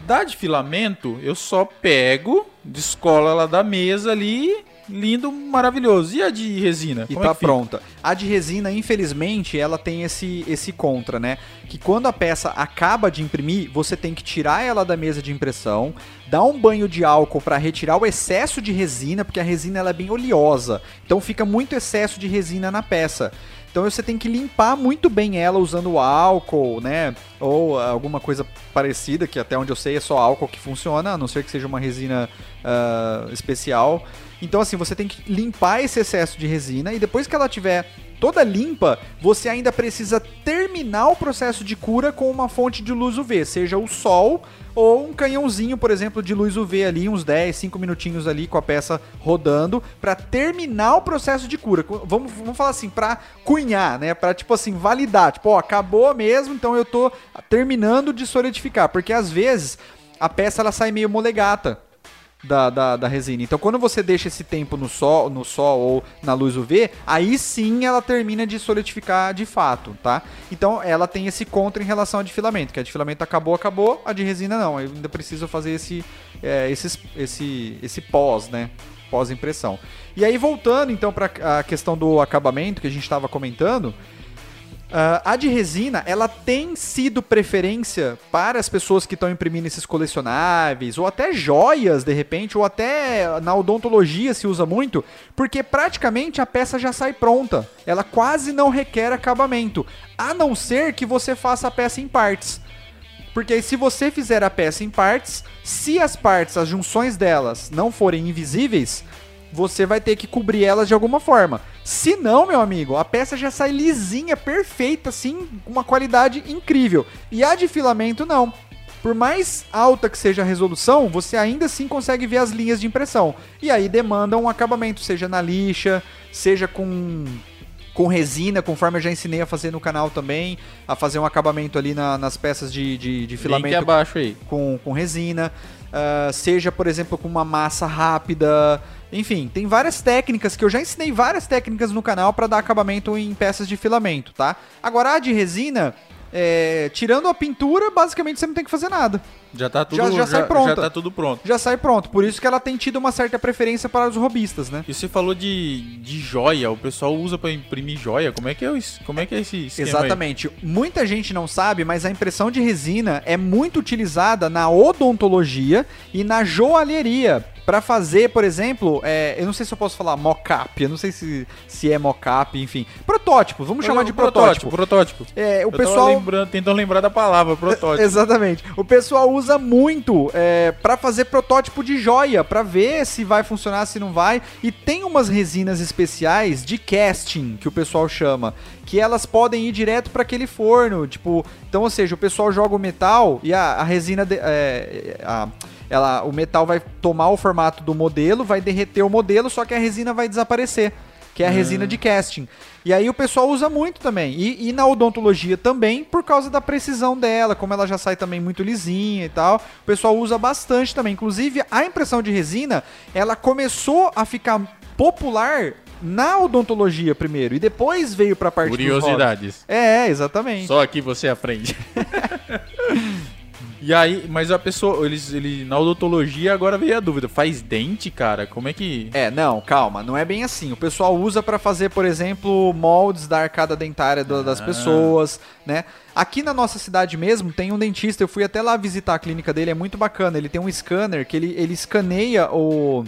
dá de filamento, eu só pego, descolo ela da mesa ali, lindo, maravilhoso. E a de resina? E Como é tá fica? pronta. A de resina, infelizmente, ela tem esse, esse contra, né? Que quando a peça acaba de imprimir, você tem que tirar ela da mesa de impressão, dar um banho de álcool para retirar o excesso de resina, porque a resina ela é bem oleosa. Então fica muito excesso de resina na peça. Então você tem que limpar muito bem ela usando álcool, né? Ou alguma coisa parecida, que até onde eu sei é só álcool que funciona, a não ser que seja uma resina ah, especial. Então, assim, você tem que limpar esse excesso de resina e depois que ela tiver toda limpa, você ainda precisa terminar o processo de cura com uma fonte de luz UV, seja o sol ou um canhãozinho, por exemplo, de luz UV ali, uns 10, 5 minutinhos ali com a peça rodando, para terminar o processo de cura. Vamos, vamos falar assim, para cunhar, né? Para tipo assim, validar. Tipo, ó, acabou mesmo, então eu tô terminando de solidificar. Porque às vezes a peça ela sai meio molegata da, da, da resina. Então, quando você deixa esse tempo no sol, no sol ou na luz UV, aí sim ela termina de solidificar de fato, tá? Então, ela tem esse contra em relação a de filamento, que a de filamento acabou, acabou, a de resina não. Eu ainda preciso fazer esse, é, esse, esse, esse pós, né? Pós-impressão. E aí, voltando então para a questão do acabamento que a gente estava comentando, ah, a de resina, ela tem sido preferência para as pessoas que estão imprimindo esses colecionáveis, ou até joias, de repente, ou até na odontologia se usa muito, porque praticamente a peça já sai pronta. Ela quase não requer acabamento, a não ser que você faça a peça em partes. Porque aí, se você fizer a peça em partes, se as partes, as junções delas não forem invisíveis, você vai ter que cobrir elas de alguma forma. Se não, meu amigo, a peça já sai lisinha, perfeita, assim, com uma qualidade incrível. E a de filamento, não. Por mais alta que seja a resolução, você ainda assim consegue ver as linhas de impressão. E aí demanda um acabamento, seja na lixa, seja com com resina, conforme eu já ensinei a fazer no canal também, a fazer um acabamento ali na- nas peças de, de, de Link filamento abaixo aí. com, com resina, ah, seja, por exemplo, com uma massa rápida. Enfim, tem várias técnicas que eu já ensinei várias técnicas no canal para dar acabamento em peças de filamento, tá? Agora a de resina, é, tirando a pintura, basicamente você não tem que fazer nada. Já tá tudo Já- já sai pronta. Já tá tudo pronto. Já sai pronto. Por isso que ela tem tido uma certa preferência para os robistas, né? E você falou de, de joia, o pessoal usa pra imprimir joia. Como é que é, isso? Como é, que é esse esquema aí? Exatamente. Muita gente não sabe, mas a impressão de resina é muito utilizada na odontologia e na joalheria. Pra fazer, por exemplo, é, eu não sei se eu posso falar mock-up, eu não sei se, se é mock-up, enfim. Protótipo, vamos chamar de protótipo. Protótipo. É, o Eu pessoal. lembrando, tentando lembrar da palavra, protótipo. Exatamente. O pessoal usa muito é, para fazer protótipo de joia, pra ver se vai funcionar, se não vai. E tem umas resinas especiais de casting, que o pessoal chama, que elas podem ir direto para aquele forno. Tipo, então, ou seja, o pessoal joga o metal e a, a resina. de- é, a- ela, o metal vai tomar o formato do modelo, vai derreter o modelo, só que a resina vai desaparecer. Que é a resina de casting. E aí o pessoal usa muito também. E, e na odontologia também, por causa da precisão dela, como ela já sai também muito lisinha e tal. O pessoal usa bastante também. Inclusive, a impressão de resina, ela começou a ficar popular na odontologia primeiro e depois veio pra parte dos Curiosidades. É, exatamente. Só aqui você aprende. e aí, mas a pessoa, eles, ele, na odontologia agora veio a dúvida. Faz dente, cara? Como é que. É, não, calma, não é bem assim. O pessoal usa pra fazer, por exemplo, moldes da arcada dentária do- das Ah. pessoas, né? Aqui na nossa cidade mesmo tem um dentista, eu fui até lá visitar a clínica dele, é muito bacana. Ele tem um scanner que ele, ele escaneia o,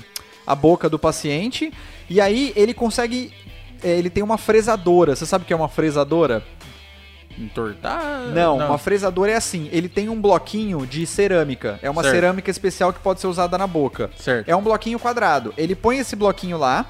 a boca do paciente e aí ele consegue. é, Ele tem uma fresadora. Você sabe o que é uma fresadora? Entortar? Não, uma fresadora é assim. Ele tem um bloquinho de cerâmica. É uma Certo. cerâmica especial que pode ser usada na boca. Certo. É um bloquinho quadrado. Ele põe esse bloquinho lá.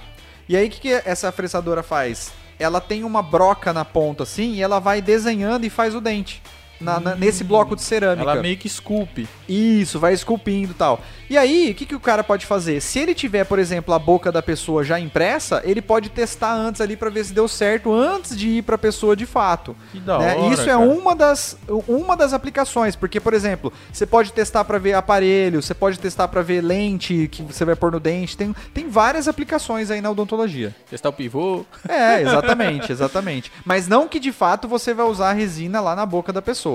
E aí o que, que essa fresadora faz? Ela tem uma broca na ponta assim e ela vai desenhando e faz o dente. Na- na- nesse bloco de cerâmica. Ela meio que esculpe. Isso, vai esculpindo e tal. E aí, o que, que o cara pode fazer? Se ele tiver, por exemplo, a boca da pessoa já impressa, ele pode testar antes ali pra ver se deu certo antes de ir pra pessoa de fato. Que da né? hora, Isso é cara. uma das, uma das aplicações, porque, por exemplo, você pode testar pra ver aparelho, você pode testar pra ver lente que você vai pôr no dente, tem, tem várias aplicações aí na odontologia. Testar o pivô. É, exatamente, exatamente. Mas não que de fato você vai usar a resina lá na boca da pessoa.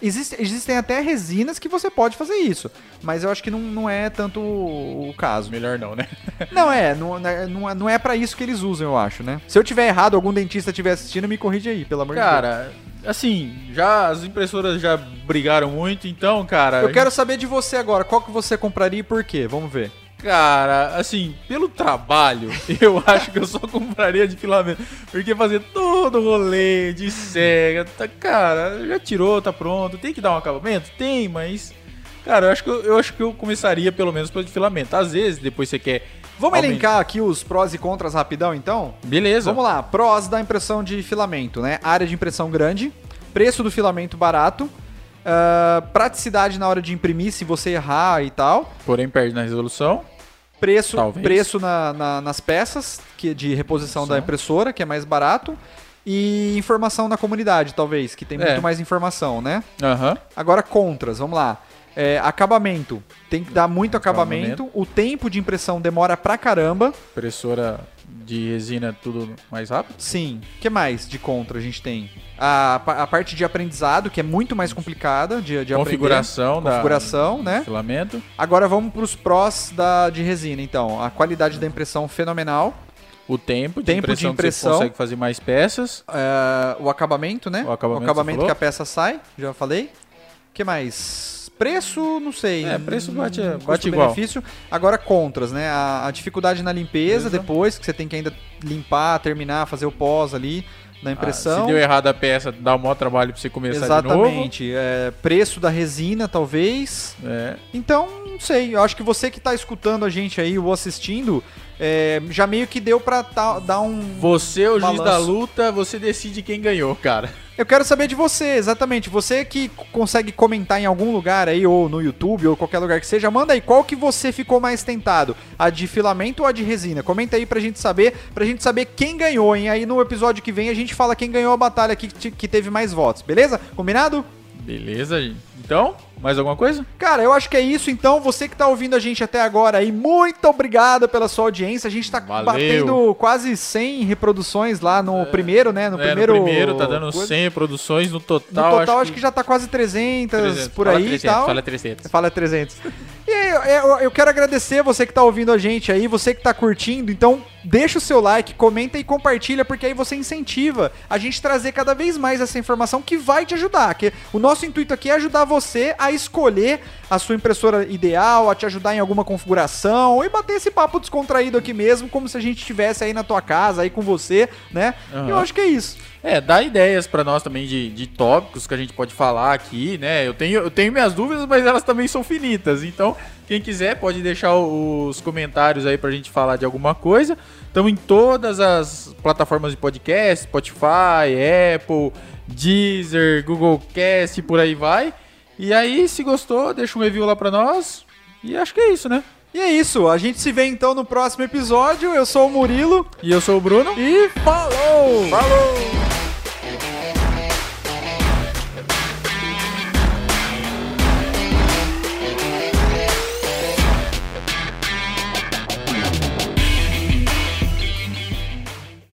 Existe- existem até resinas que você pode fazer isso, mas eu acho que não, não é tanto o caso. Melhor não, né? Não é, não, não é- não é, para isso que eles usam, eu acho, né? Se eu tiver errado, algum dentista estiver assistindo, me corrige aí, pelo amor de Deus. Cara, assim, já as impressoras já brigaram muito, então, cara. Eu quero saber de você agora, qual que você compraria e por quê? Vamos ver. Cara, assim, pelo trabalho, eu acho que eu só compraria de filamento. Porque fazer todo o rolê de cega, tá, cara, já tirou, tá pronto. Tem que dar um acabamento? Tem, mas. Cara, eu acho que eu, eu acho que eu começaria pelo menos pelo de filamento. Às vezes, depois você quer. Vamos elencar aqui os prós e contras rapidão, então? Beleza. Vamos lá, prós da impressão de filamento, né? Área de impressão grande, preço do filamento barato, ah, praticidade na hora de imprimir se você errar e tal, Porém, perde na resolução. preço, Talvez. preço na- na- nas peças que de reposição da impressora, que é mais barato, e informação na comunidade, talvez, que tem É. muito mais informação, né? Aham. Agora, contras, vamos lá. É, acabamento, tem que dar muito acabamento, o tempo de impressão demora pra caramba, Impressora de resina, tudo mais rápido. Sim. O que mais de contra a gente tem? A, a parte de aprendizado, que é muito mais complicada de, de Configuração aprender. da- Configuração, do né? Filamento. Agora vamos para os prós da, de resina, então. A qualidade da impressão fenomenal. O tempo de Tempo de impressão, que impressão. você consegue fazer mais peças. é, o acabamento, né? O acabamento você falou? que a peça sai, já falei. O que mais? Preço, não sei. É, preço bate- bate igual. custo-benefício. Agora, contras, né? A, a dificuldade na limpeza Beleza. depois, que você tem que ainda limpar, terminar, fazer o pós ali na Ah, impressão. se deu errado a peça, dá um maior trabalho pra você começar de novo. Exatamente. É, preço da resina, talvez. É. Então, não sei. Eu acho que você que tá escutando a gente aí ou assistindo, é, já meio que deu pra tá- dar um. Você é o juiz Balanço. da luta, você decide quem ganhou, cara. Eu quero saber de você, exatamente. Você que consegue comentar em algum lugar aí, ou no YouTube, ou qualquer lugar que seja, manda aí qual que você ficou mais tentado. A de filamento ou a de resina? Comenta aí pra gente saber, pra gente saber quem ganhou, hein? Aí no episódio que vem a gente fala quem ganhou a batalha que teve mais votos, beleza? Combinado? Beleza, gente. Então, mais alguma coisa? Cara, eu acho que é isso. Então, você que tá ouvindo a gente até agora aí, muito obrigado pela sua audiência. A gente tá Valeu. batendo quase 100 reproduções lá no primeiro, né? No É, primeiro. no primeiro tá dando coisa. 100 produções, no No total, total, acho, que... já tá quase 300, 300. por aí 300, e tal. Fala 300. Fala 300. E aí, eu, eu- eu quero agradecer você que tá ouvindo a gente aí, você que tá curtindo. Então, deixa o seu like, comenta e compartilha, porque aí você incentiva a gente trazer cada vez mais essa informação que vai te ajudar. Que o nosso intuito aqui é ajudar você a escolher a sua impressora ideal, a te ajudar em alguma configuração e bater esse papo descontraído aqui mesmo, como se a gente estivesse aí na tua casa, aí com você, né? Aham. Eu acho que é isso. É, dá ideias pra nós também de, de tópicos que a gente pode falar aqui, né? Eu tenho, eu tenho minhas dúvidas, mas elas também são finitas. Então, quem quiser pode deixar os comentários aí pra gente falar de alguma coisa. Estamos em todas as plataformas de podcast, Spotify, Apple, Deezer, Google Cast, por aí vai. E aí, se gostou, deixa um review lá pra nós. E acho que é isso, né? E é isso, a gente se vê então no próximo episódio. Eu sou o Murilo E eu sou o Bruno. e falou! Falou!